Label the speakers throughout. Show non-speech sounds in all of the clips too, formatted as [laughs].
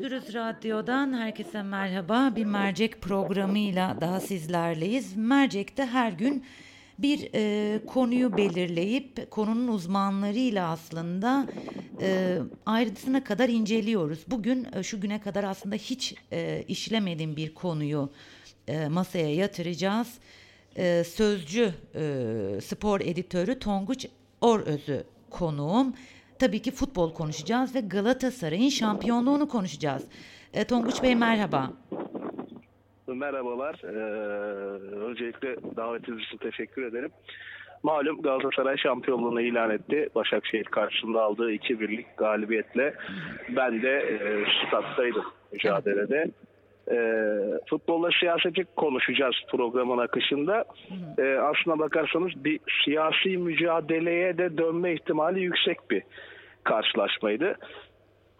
Speaker 1: Dürüst Radyo'dan herkese merhaba. Bir mercek programıyla daha sizlerleyiz. Mercek'te her gün bir e, konuyu belirleyip konunun uzmanlarıyla aslında e, ayrıntısına kadar inceliyoruz. Bugün e, şu güne kadar aslında hiç e, işlemediğim bir konuyu e, masaya yatıracağız. E, sözcü e, spor editörü Tonguç Oröz'ü konuğum. Tabii ki futbol konuşacağız ve Galatasaray'ın şampiyonluğunu konuşacağız. E, Tonguç Bey merhaba.
Speaker 2: Merhabalar. Ee, öncelikle davetiniz için teşekkür ederim. Malum Galatasaray şampiyonluğunu ilan etti. Başakşehir karşısında aldığı 2-1'lik galibiyetle ben de e, stat'taydım mücadelede. E, futbolla siyaseti konuşacağız programın akışında. E, aslına bakarsanız bir siyasi mücadeleye de dönme ihtimali yüksek bir karşılaşmaydı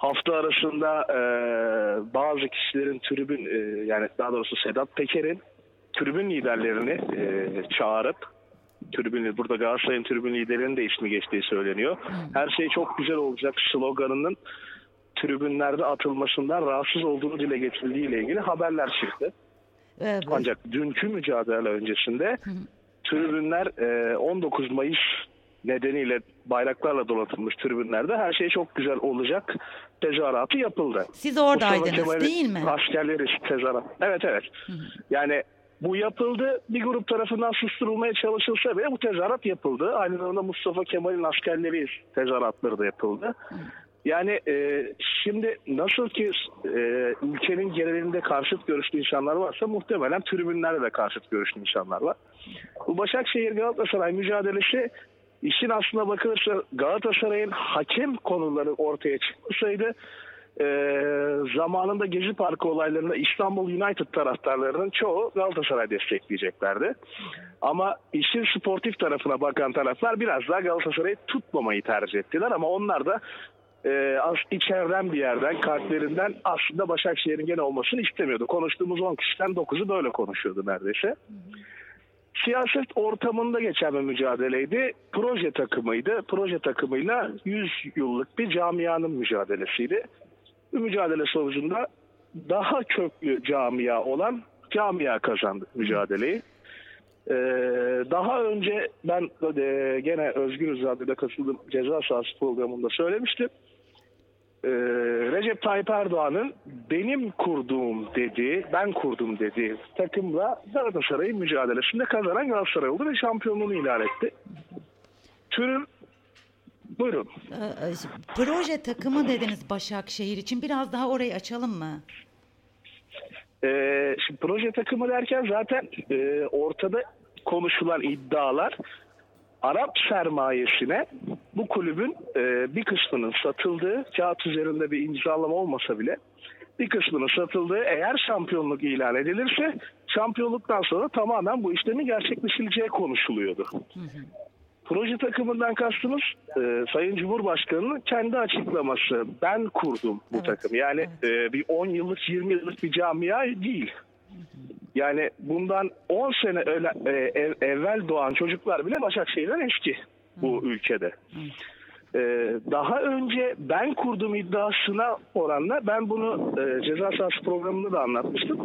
Speaker 2: hafta arasında e, bazı kişilerin tribün e, yani daha doğrusu Sedat Peker'in tribün liderlerini e, çağırıp tribün burada Galatasaray'ın tribün liderinin de ismi geçtiği söyleniyor. Her şey çok güzel olacak sloganının tribünlerde atılmasından rahatsız olduğunu dile getirildiği ile ilgili haberler çıktı.
Speaker 1: Evet.
Speaker 2: Ancak dünkü mücadele öncesinde tribünler e, 19 Mayıs nedeniyle bayraklarla donatılmış tribünlerde her şey çok güzel olacak tezahüratı yapıldı.
Speaker 1: Siz oradaydınız değil mi?
Speaker 2: Askerleri tezahürat. Evet evet. Yani bu yapıldı. Bir grup tarafından susturulmaya çalışılsa bile bu tezahürat yapıldı. Aynı zamanda Mustafa Kemal'in askerleri tezahüratları da yapıldı. Yani e, şimdi nasıl ki e, ülkenin genelinde karşıt görüşlü insanlar varsa muhtemelen tribünlerde de karşıt görüşlü insanlar var. Bu Başakşehir Galatasaray mücadelesi işin aslına bakılırsa Galatasaray'ın hakem konuları ortaya çıkmasaydı e, zamanında Gezi Parkı olaylarında İstanbul United taraftarlarının çoğu Galatasaray destekleyeceklerdi. Ama işin sportif tarafına bakan taraflar biraz daha Galatasaray'ı tutmamayı tercih ettiler ama onlar da e, as- içeriden bir yerden, kalplerinden aslında Başakşehir'in gene olmasını istemiyordu. Konuştuğumuz 10 kişiden 9'u böyle konuşuyordu neredeyse. Siyaset ortamında geçen bir mücadeleydi. Proje takımıydı. Proje takımıyla 100 yıllık bir camianın mücadelesiydi. Bu mücadele sonucunda daha köklü camia olan camia kazandı mücadeleyi. Ee, daha önce ben e, gene Özgür Radyo'da katıldığım ceza sahası programında söylemiştim. Ee, Recep Tayyip Erdoğan'ın benim kurduğum dediği, ben kurdum dediği takımla Galatasaray'ın mücadelesinde kazanan Galatasaray oldu ve şampiyonluğunu ilan etti. Türün buyurun.
Speaker 1: Ee, e, proje takımı dediniz Başakşehir için. Biraz daha orayı açalım mı?
Speaker 2: Ee, şimdi proje takımı derken zaten e, ortada konuşulan iddialar Arap sermayesine bu kulübün e, bir kısmının satıldığı, kağıt üzerinde bir imzalama olmasa bile bir kısmının satıldığı eğer şampiyonluk ilan edilirse şampiyonluktan sonra tamamen bu işlemin gerçekleşileceği konuşuluyordu. Proje takımından kastımız e, Sayın Cumhurbaşkanı'nın kendi açıklaması. Ben kurdum bu
Speaker 1: Evet,
Speaker 2: takım. Yani e, bir 10 yıllık 20 yıllık bir camia değil. Yani bundan 10 sene öyle, e, ev- evvel doğan çocuklar bile Başakşehir'den eski bu ülkede. E, daha önce ben kurdum iddiasına oranla ben bunu e, ceza sahası programında da anlatmıştım.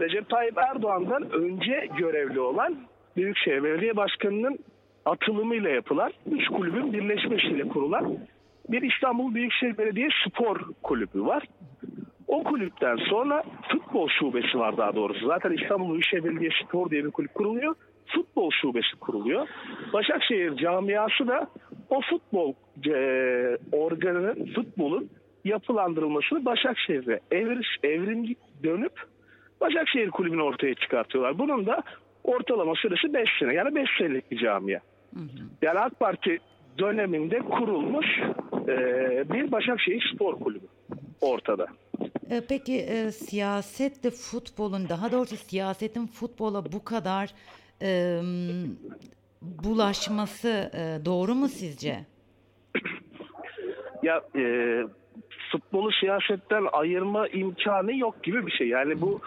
Speaker 2: Recep Tayyip Erdoğan'dan önce görevli olan Büyükşehir Belediye Başkanı'nın atılımıyla yapılan üç kulübün birleşmesiyle kurulan bir İstanbul Büyükşehir Belediye Spor Kulübü var. O kulüpten sonra futbol şubesi var daha doğrusu. Zaten İstanbul Büyükşehir Belediye Spor diye bir kulüp kuruluyor. Futbol şubesi kuruluyor. Başakşehir camiası da o futbol e, organının, futbolun yapılandırılmasını Başakşehir'e evriş, evrim dönüp Başakşehir kulübünü ortaya çıkartıyorlar. Bunun da ortalama süresi 5 sene. Yani 5 senelik bir camia. Yani AK Parti döneminde kurulmuş e, bir Başakşehir Spor Kulübü ortada.
Speaker 1: Ee, peki e, siyasetle futbolun daha doğrusu siyasetin futbola bu kadar e, bulaşması e, doğru mu sizce?
Speaker 2: Ya e, futbolu siyasetten ayırma imkanı yok gibi bir şey. Yani bu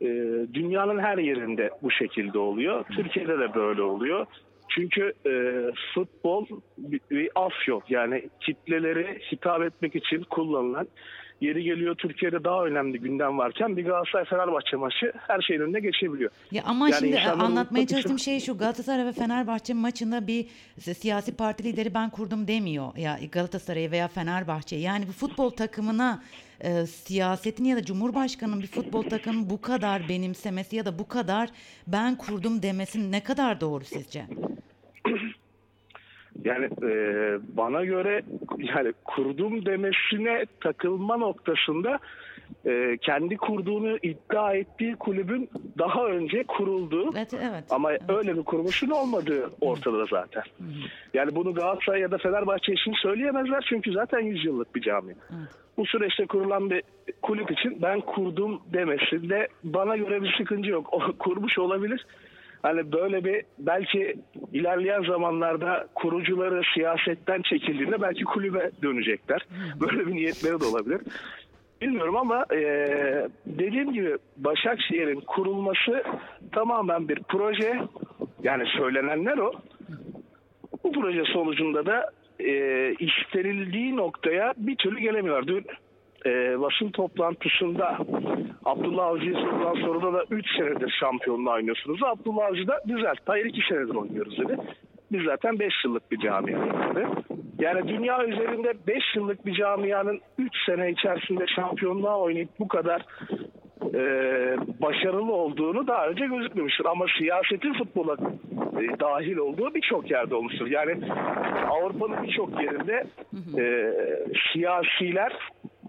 Speaker 2: e, dünyanın her yerinde bu şekilde oluyor. Türkiye'de de böyle oluyor. Çünkü e, futbol bir, bir af yok. Yani kitleleri hitap etmek için kullanılan yeri geliyor Türkiye'de daha önemli gündem varken bir Galatasaray Fenerbahçe maçı her şeyin önüne geçebiliyor.
Speaker 1: Ya ama
Speaker 2: Yani
Speaker 1: şimdi anlatmaya
Speaker 2: için-
Speaker 1: çalıştığım şey şu Galatasaray ve Fenerbahçe maçında bir siyasi parti lideri ben kurdum demiyor ya Galatasaray'ı veya Fenerbahçe. Yani bu futbol takımına e, siyasetin ya da Cumhurbaşkanı'nın bir futbol takımını bu kadar benimsemesi ya da bu kadar ben kurdum demesi ne kadar doğru sizce? [clears throat]
Speaker 2: Yani e, bana göre yani kurdum demesine takılma noktasında e, kendi kurduğunu iddia ettiği kulübün daha önce kurulduğu
Speaker 1: Evet, evet.
Speaker 2: ama
Speaker 1: evet.
Speaker 2: öyle bir kuruluşun olmadığı ortada zaten. Yani bunu Galatasaray ya da Fenerbahçe için söyleyemezler çünkü zaten 100 yıllık bir cami. Bu süreçte kurulan bir kulüp için ben kurdum demesinde bana göre bir sıkıntı yok. [laughs] O kurmuş olabilir. Hani böyle bir belki ilerleyen zamanlarda kurucuları siyasetten çekildiğinde belki kulübe dönecekler. Böyle bir niyetleri de olabilir. Bilmiyorum ama eee, dediğim gibi Başakşehir'in kurulması tamamen bir proje. Yani söylenenler o. Bu proje sonucunda da eee istenildiği noktaya bir türlü gelemiyorlar. Dün eee, basın toplantısında Abdullah Avcı'yı sorulan soruda da 3 senedir şampiyonluğu oynuyorsunuz. Abdullah Avcı da düzelt. Hayır 2 senedir oynuyoruz dedi. Biz zaten 5 yıllık bir dedi. Yani dünya üzerinde 5 yıllık bir camianın 3 sene içerisinde şampiyonluğa oynayıp bu kadar e, başarılı olduğunu daha önce gözükmemiştir. Ama siyasetin futbola e, dahil olduğu birçok yerde olmuştur. Yani Avrupa'nın birçok yerinde e, siyasiler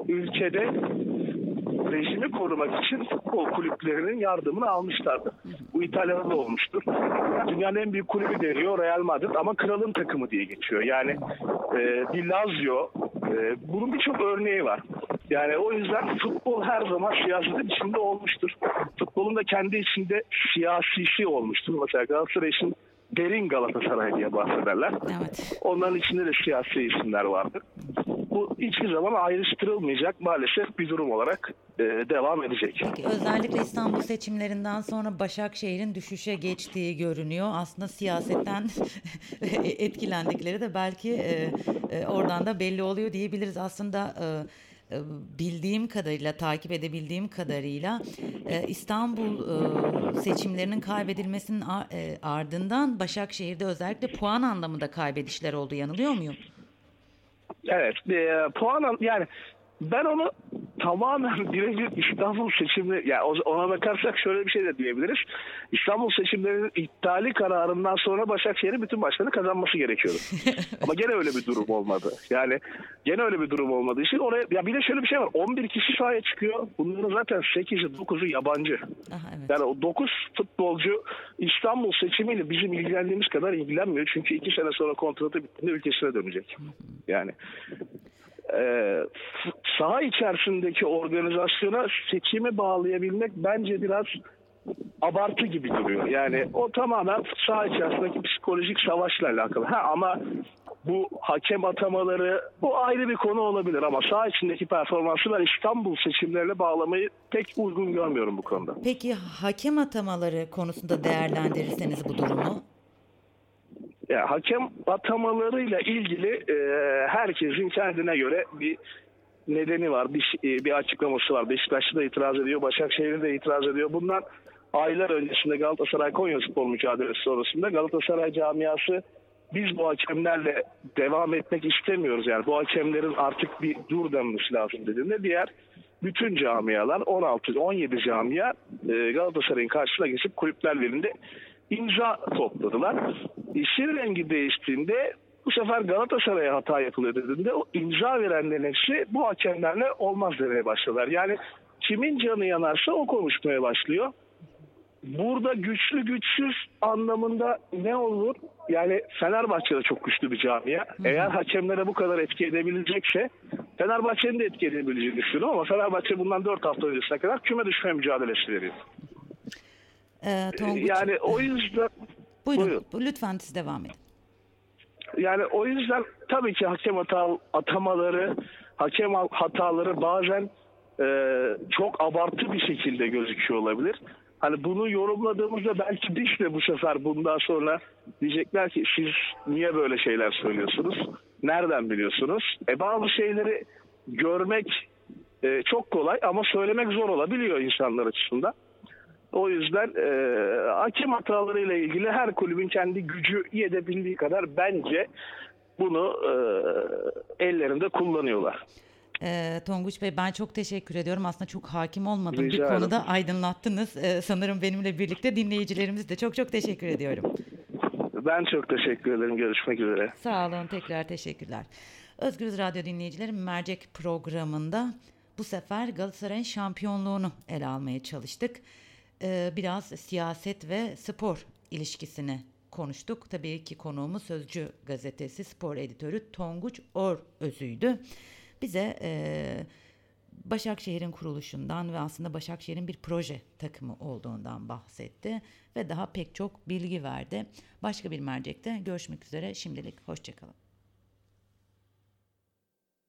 Speaker 2: ülkede rejimi korumak için futbol kulüplerinin yardımını almışlardı. Bu İtalya'da da olmuştur. Dünyanın en büyük kulübü deniyor Real Madrid ama kralın takımı diye geçiyor. Yani e, bir Lazio e, bunun birçok örneği var. Yani o yüzden futbol her zaman siyasetin içinde olmuştur. Futbolun da kendi içinde siyasisi olmuştur. Mesela Galatasaray için derin Galatasaray diye bahsederler.
Speaker 1: Evet.
Speaker 2: Onların içinde de siyasi isimler vardır. Bu hiçbir zaman ayrıştırılmayacak maalesef bir durum olarak e, devam edecek.
Speaker 1: Peki, özellikle İstanbul seçimlerinden sonra Başakşehir'in düşüşe geçtiği görünüyor. Aslında siyasetten [laughs] etkilendikleri de belki e, e, oradan da belli oluyor diyebiliriz. Aslında e, e, bildiğim kadarıyla, takip edebildiğim kadarıyla e, İstanbul e, seçimlerinin kaybedilmesinin ardından Başakşehir'de özellikle puan anlamında kaybedişler oldu. Yanılıyor muyum?
Speaker 2: Evet, e, puan al- yani ben onu tamamen [laughs] birebir İstanbul seçimi yani ona bakarsak şöyle bir şey de diyebiliriz. İstanbul seçimlerinin iptali kararından sonra Başakşehir'in bütün maçlarını kazanması gerekiyordu. [laughs] Ama gene öyle bir durum olmadı. Yani gene öyle bir durum olmadığı için oraya ya bir de şöyle bir şey var. 11 kişi sahaya çıkıyor. Bunların zaten 8'i 9'u yabancı.
Speaker 1: Aha, evet.
Speaker 2: Yani o 9 futbolcu İstanbul seçimiyle bizim ilgilendiğimiz kadar ilgilenmiyor. Çünkü 2 sene sonra kontratı bittiğinde ülkesine dönecek. Yani e, saha içerisindeki organizasyona seçimi bağlayabilmek bence biraz abartı gibi duruyor. Yani o tamamen saha içerisindeki psikolojik savaşla alakalı. Ha ama bu hakem atamaları bu ayrı bir konu olabilir ama saha içindeki performansı ben İstanbul seçimlerine bağlamayı pek uygun görmüyorum bu konuda.
Speaker 1: Peki hakem atamaları konusunda değerlendirirseniz bu durumu?
Speaker 2: Ya, hakem atamalarıyla ilgili e, herkesin kendine göre bir nedeni var, bir, şey- e, bir açıklaması var. Beşiktaşlı da itiraz ediyor, Başakşehir de itiraz ediyor. Bundan aylar öncesinde Galatasaray Konya Spor mücadelesi sonrasında Galatasaray camiası biz bu hakemlerle devam etmek istemiyoruz. Yani bu hakemlerin artık bir dur denmesi lazım dediğinde diğer bütün camialar 16 17 camia e, Galatasaray'ın karşısına geçip kulüpler birliğinde imza topladılar. İşin rengi değiştiğinde bu sefer Galatasaray'a hata yapılıyor dediğinde o imza verenlerin hepsi bu hakemlerle olmaz demeye başladılar. Yani kimin canı yanarsa o konuşmaya başlıyor. Burada güçlü güçsüz anlamında ne olur? Yani Fenerbahçe de çok güçlü bir camia. Eğer hakemlere bu kadar etki edebilecekse Fenerbahçe'nin de etki edebileceğini düşünüyorum ama Fenerbahçe bundan 4 hafta öncesine kadar küme düşme mücadelesi veriyor.
Speaker 1: Ee, Tonguç,
Speaker 2: Yani o yüzden
Speaker 1: buyurun,
Speaker 2: buyurun.
Speaker 1: bu- lütfen siz devam edin.
Speaker 2: Yani o yüzden tabii ki hakem hata, atamaları, hakem hataları bazen e, çok abartı bir şekilde gözüküyor olabilir. Hani bunu yorumladığımızda belki biz de bu sefer bundan sonra diyecekler ki siz niye böyle şeyler söylüyorsunuz? Nereden biliyorsunuz? E bazı şeyleri görmek e, çok kolay ama söylemek zor olabiliyor insanlar açısından. O yüzden e, hakem hatalarıyla ilgili her kulübün kendi gücü yedebildiği kadar bence bunu e, ellerinde kullanıyorlar.
Speaker 1: Ee, Tonguç Bey ben çok teşekkür ediyorum. Aslında çok hakim olmadığım bir
Speaker 2: Rica ederim.
Speaker 1: konuda aydınlattınız. Ee, sanırım benimle birlikte dinleyicilerimiz de çok çok teşekkür ediyorum.
Speaker 2: Ben çok teşekkür ederim. Görüşmek üzere.
Speaker 1: Sağ olun tekrar teşekkürler. Özgürüz Radyo dinleyicileri Mercek programında bu sefer Galatasaray'ın şampiyonluğunu ele almaya çalıştık. Ee, biraz siyaset ve spor ilişkisini konuştuk. Tabii ki konuğumuz Sözcü gazetesi spor editörü Tonguç Or Özü'ydü. Bize e, Başakşehir'in kuruluşundan ve aslında Başakşehir'in bir proje takımı olduğundan bahsetti ve daha pek çok bilgi verdi. Başka bir mercekte görüşmek üzere. Şimdilik hoşçakalın.